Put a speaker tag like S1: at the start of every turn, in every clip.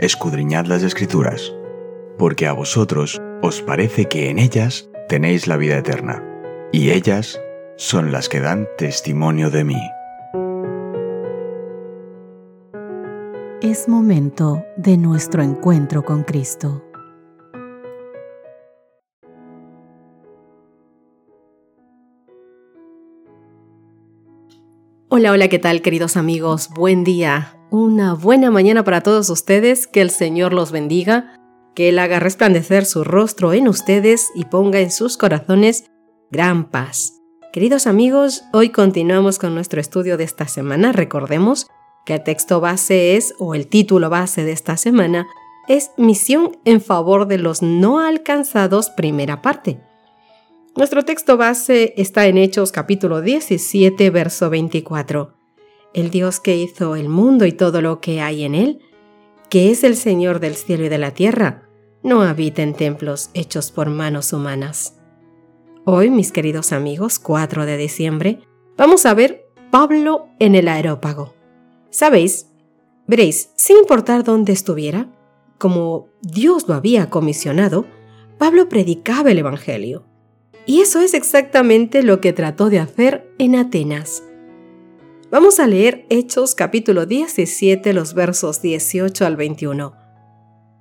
S1: escudriñad las escrituras, porque a vosotros os parece que en ellas tenéis la vida eterna, y ellas son las que dan testimonio de mí.
S2: Es momento de nuestro encuentro con Cristo. Hola, hola, ¿qué tal queridos amigos? Buen día, una buena mañana para todos ustedes, que el Señor los bendiga, que Él haga resplandecer su rostro en ustedes y ponga en sus corazones gran paz. Queridos amigos, hoy continuamos con nuestro estudio de esta semana. Recordemos que el texto base es, o el título base de esta semana, es Misión en favor de los no alcanzados, primera parte. Nuestro texto base está en Hechos capítulo 17, verso 24. El Dios que hizo el mundo y todo lo que hay en él, que es el Señor del cielo y de la tierra, no habita en templos hechos por manos humanas. Hoy, mis queridos amigos, 4 de diciembre, vamos a ver Pablo en el aerópago. ¿Sabéis? Veréis, sin importar dónde estuviera, como Dios lo había comisionado, Pablo predicaba el Evangelio. Y eso es exactamente lo que trató de hacer en Atenas. Vamos a leer Hechos capítulo 17, los versos 18 al 21.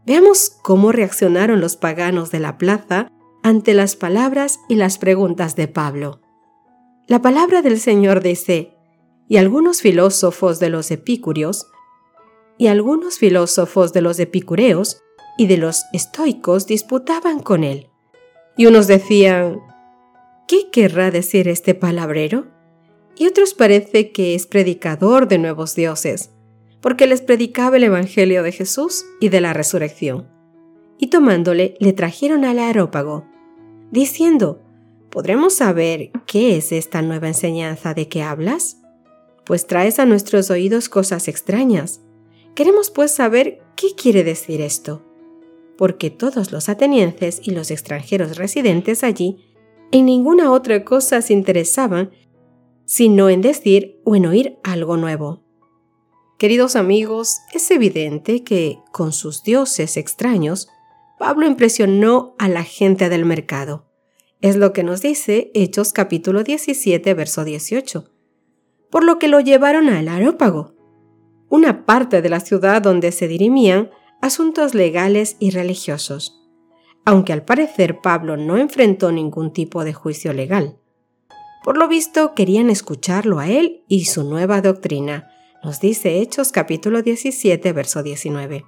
S2: Veamos cómo reaccionaron los paganos de la plaza ante las palabras y las preguntas de Pablo. La palabra del Señor dice, y algunos filósofos de los epicúreos, y algunos filósofos de los epicureos y de los estoicos disputaban con él. Y unos decían, ¿qué querrá decir este palabrero? Y otros parece que es predicador de nuevos dioses, porque les predicaba el Evangelio de Jesús y de la resurrección. Y tomándole, le trajeron al aerópago, diciendo, ¿podremos saber qué es esta nueva enseñanza de que hablas? Pues traes a nuestros oídos cosas extrañas. Queremos pues saber qué quiere decir esto. Porque todos los atenienses y los extranjeros residentes allí en ninguna otra cosa se interesaban sino en decir o en oír algo nuevo. Queridos amigos, es evidente que, con sus dioses extraños, Pablo impresionó a la gente del mercado. Es lo que nos dice Hechos capítulo 17, verso 18. Por lo que lo llevaron al Areópago, una parte de la ciudad donde se dirimían asuntos legales y religiosos aunque al parecer Pablo no enfrentó ningún tipo de juicio legal. Por lo visto querían escucharlo a él y su nueva doctrina, nos dice Hechos capítulo 17, verso 19.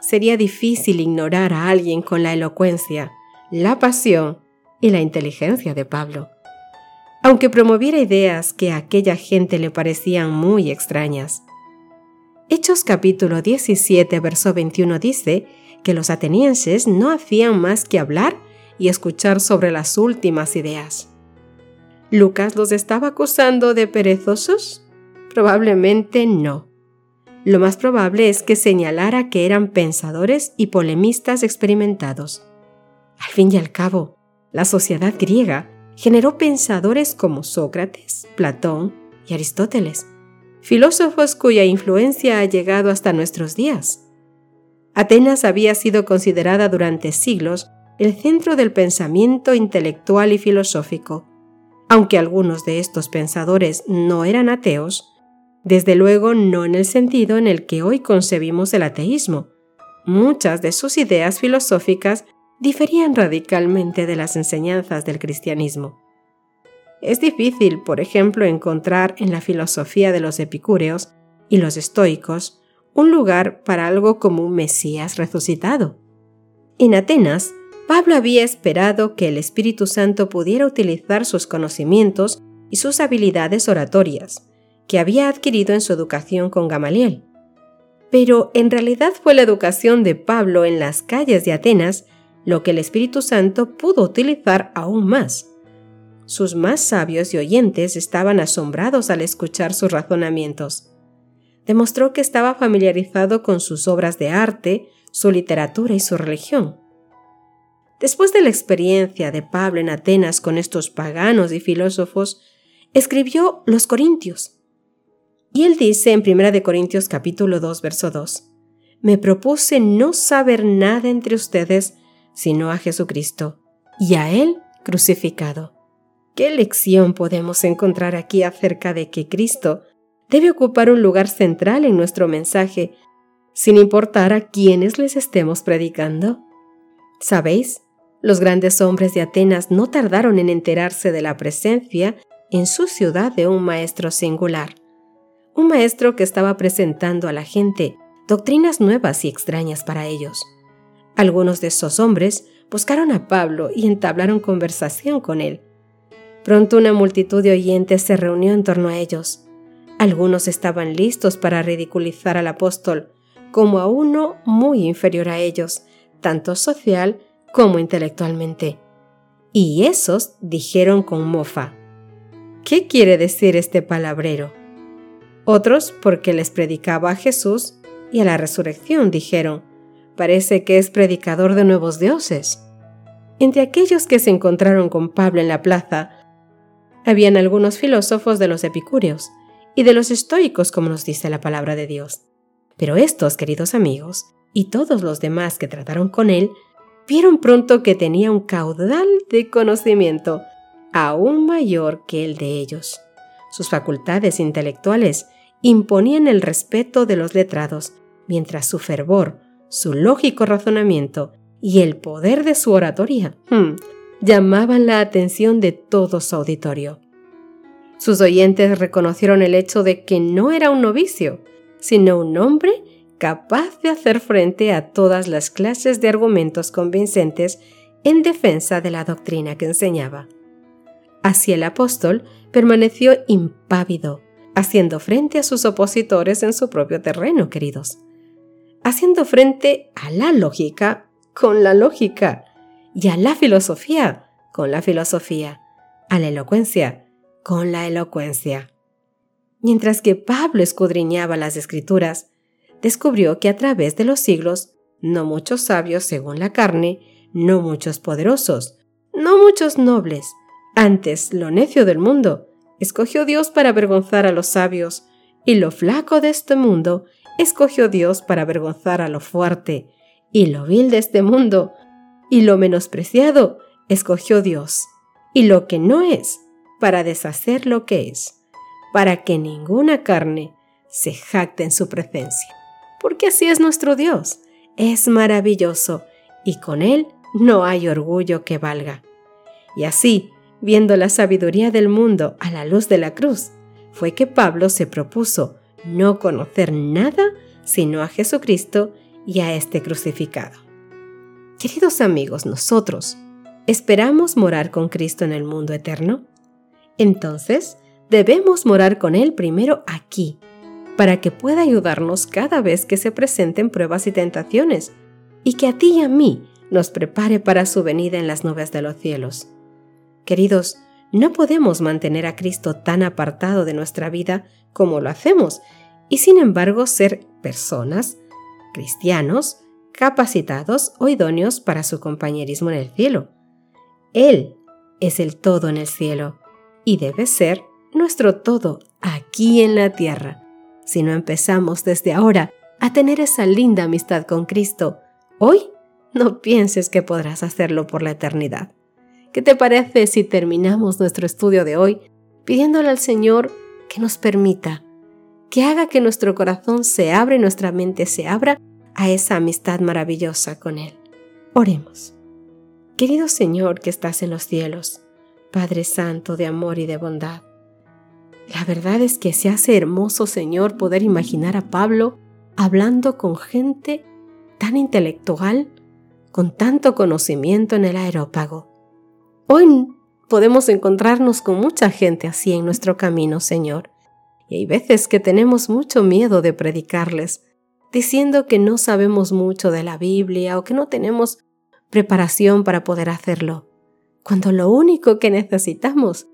S2: Sería difícil ignorar a alguien con la elocuencia, la pasión y la inteligencia de Pablo, aunque promoviera ideas que a aquella gente le parecían muy extrañas. Hechos capítulo 17, verso 21 dice que los atenienses no hacían más que hablar y escuchar sobre las últimas ideas. ¿Lucas los estaba acusando de perezosos? Probablemente no. Lo más probable es que señalara que eran pensadores y polemistas experimentados. Al fin y al cabo, la sociedad griega generó pensadores como Sócrates, Platón y Aristóteles, filósofos cuya influencia ha llegado hasta nuestros días. Atenas había sido considerada durante siglos el centro del pensamiento intelectual y filosófico. Aunque algunos de estos pensadores no eran ateos, desde luego no en el sentido en el que hoy concebimos el ateísmo. Muchas de sus ideas filosóficas diferían radicalmente de las enseñanzas del cristianismo. Es difícil, por ejemplo, encontrar en la filosofía de los epicúreos y los estoicos un lugar para algo como un Mesías resucitado. En Atenas, Pablo había esperado que el Espíritu Santo pudiera utilizar sus conocimientos y sus habilidades oratorias, que había adquirido en su educación con Gamaliel. Pero en realidad fue la educación de Pablo en las calles de Atenas lo que el Espíritu Santo pudo utilizar aún más. Sus más sabios y oyentes estaban asombrados al escuchar sus razonamientos demostró que estaba familiarizado con sus obras de arte, su literatura y su religión. Después de la experiencia de Pablo en Atenas con estos paganos y filósofos, escribió Los Corintios. Y él dice en 1 Corintios capítulo 2, verso 2, me propuse no saber nada entre ustedes sino a Jesucristo y a Él crucificado. ¿Qué lección podemos encontrar aquí acerca de que Cristo debe ocupar un lugar central en nuestro mensaje, sin importar a quienes les estemos predicando? ¿Sabéis? Los grandes hombres de Atenas no tardaron en enterarse de la presencia en su ciudad de un maestro singular, un maestro que estaba presentando a la gente doctrinas nuevas y extrañas para ellos. Algunos de esos hombres buscaron a Pablo y entablaron conversación con él. Pronto una multitud de oyentes se reunió en torno a ellos. Algunos estaban listos para ridiculizar al apóstol como a uno muy inferior a ellos, tanto social como intelectualmente. Y esos dijeron con mofa, ¿qué quiere decir este palabrero? Otros, porque les predicaba a Jesús y a la resurrección, dijeron, parece que es predicador de nuevos dioses. Entre aquellos que se encontraron con Pablo en la plaza, habían algunos filósofos de los epicúreos y de los estoicos, como nos dice la palabra de Dios. Pero estos, queridos amigos, y todos los demás que trataron con él, vieron pronto que tenía un caudal de conocimiento aún mayor que el de ellos. Sus facultades intelectuales imponían el respeto de los letrados, mientras su fervor, su lógico razonamiento y el poder de su oratoria hmm, llamaban la atención de todo su auditorio. Sus oyentes reconocieron el hecho de que no era un novicio, sino un hombre capaz de hacer frente a todas las clases de argumentos convincentes en defensa de la doctrina que enseñaba. Así el apóstol permaneció impávido, haciendo frente a sus opositores en su propio terreno, queridos haciendo frente a la lógica con la lógica y a la filosofía con la filosofía, a la elocuencia con la elocuencia. Mientras que Pablo escudriñaba las escrituras, descubrió que a través de los siglos, no muchos sabios según la carne, no muchos poderosos, no muchos nobles, antes lo necio del mundo, escogió Dios para avergonzar a los sabios, y lo flaco de este mundo escogió Dios para avergonzar a lo fuerte, y lo vil de este mundo, y lo menospreciado, escogió Dios, y lo que no es, para deshacer lo que es, para que ninguna carne se jacte en su presencia. Porque así es nuestro Dios, es maravilloso, y con Él no hay orgullo que valga. Y así, viendo la sabiduría del mundo a la luz de la cruz, fue que Pablo se propuso no conocer nada sino a Jesucristo y a este crucificado. Queridos amigos, nosotros, ¿esperamos morar con Cristo en el mundo eterno? Entonces, debemos morar con Él primero aquí, para que pueda ayudarnos cada vez que se presenten pruebas y tentaciones, y que a ti y a mí nos prepare para su venida en las nubes de los cielos. Queridos, no podemos mantener a Cristo tan apartado de nuestra vida como lo hacemos, y sin embargo ser personas, cristianos, capacitados o idóneos para su compañerismo en el cielo. Él es el todo en el cielo y debe ser nuestro todo aquí en la tierra. Si no empezamos desde ahora a tener esa linda amistad con Cristo, hoy no pienses que podrás hacerlo por la eternidad. ¿Qué te parece si terminamos nuestro estudio de hoy pidiéndole al Señor que nos permita que haga que nuestro corazón se abra y nuestra mente se abra a esa amistad maravillosa con Él. Oremos. Querido Señor que estás en los cielos, Padre Santo de amor y de bondad, la verdad es que se hace hermoso, Señor, poder imaginar a Pablo hablando con gente tan intelectual, con tanto conocimiento en el aerópago. Hoy podemos encontrarnos con mucha gente así en nuestro camino, Señor, y hay veces que tenemos mucho miedo de predicarles, diciendo que no sabemos mucho de la Biblia o que no tenemos preparación para poder hacerlo, cuando lo único que necesitamos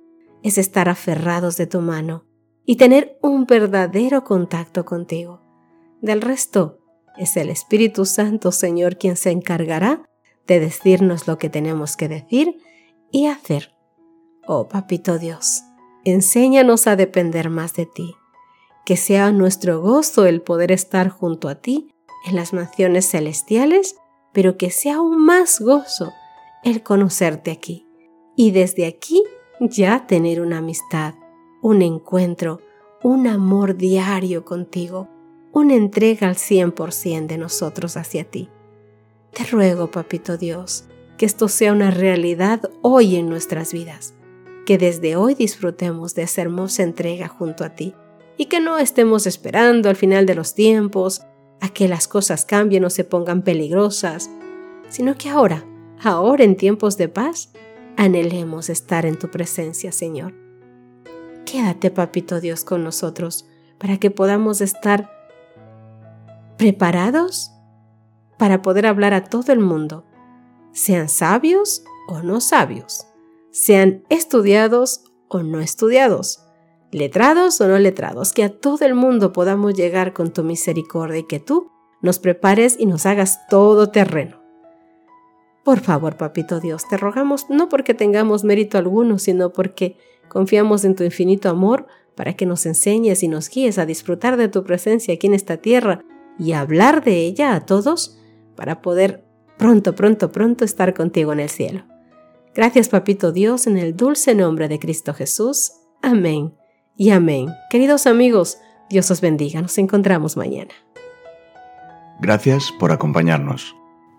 S2: es estar aferrados de tu mano y tener un verdadero contacto contigo. Del resto, es el Espíritu Santo, Señor, quien se encargará de decirnos lo que tenemos que decir y hacer. Oh, Papito Dios, Enséñanos a depender más de ti. Que sea nuestro gozo el poder estar junto a ti en las mansiones celestiales, pero que sea aún más gozo el conocerte aquí y desde aquí ya tener una amistad, un encuentro, un amor diario contigo, una entrega al 100% de nosotros hacia ti. Te ruego, Papito Dios, que esto sea una realidad hoy en nuestras vidas, que desde hoy disfrutemos de esa hermosa entrega junto a ti y que no estemos esperando al final de los tiempos a que las cosas cambien o se pongan peligrosas, sino que ahora, ahora en tiempos de paz, anhelemos estar en tu presencia, Señor. Quédate, Papito Dios, con nosotros para que podamos estar preparados para poder hablar a todo el mundo, sean sabios o no sabios, sean estudiados o no estudiados, letrados o no letrados, que a todo el mundo podamos llegar con tu misericordia y que tú nos prepares y nos hagas todo terreno. Por favor, Papito Dios, te rogamos no porque tengamos mérito alguno, sino porque confiamos en tu infinito amor para que nos enseñes y nos guíes a disfrutar de tu presencia aquí en esta tierra y hablar de ella a todos para poder pronto, pronto, pronto estar contigo en el cielo. Gracias, Papito Dios, en el dulce nombre de Cristo Jesús. Amén y amén. Queridos amigos, Dios os bendiga. Nos encontramos mañana.
S1: Gracias por acompañarnos.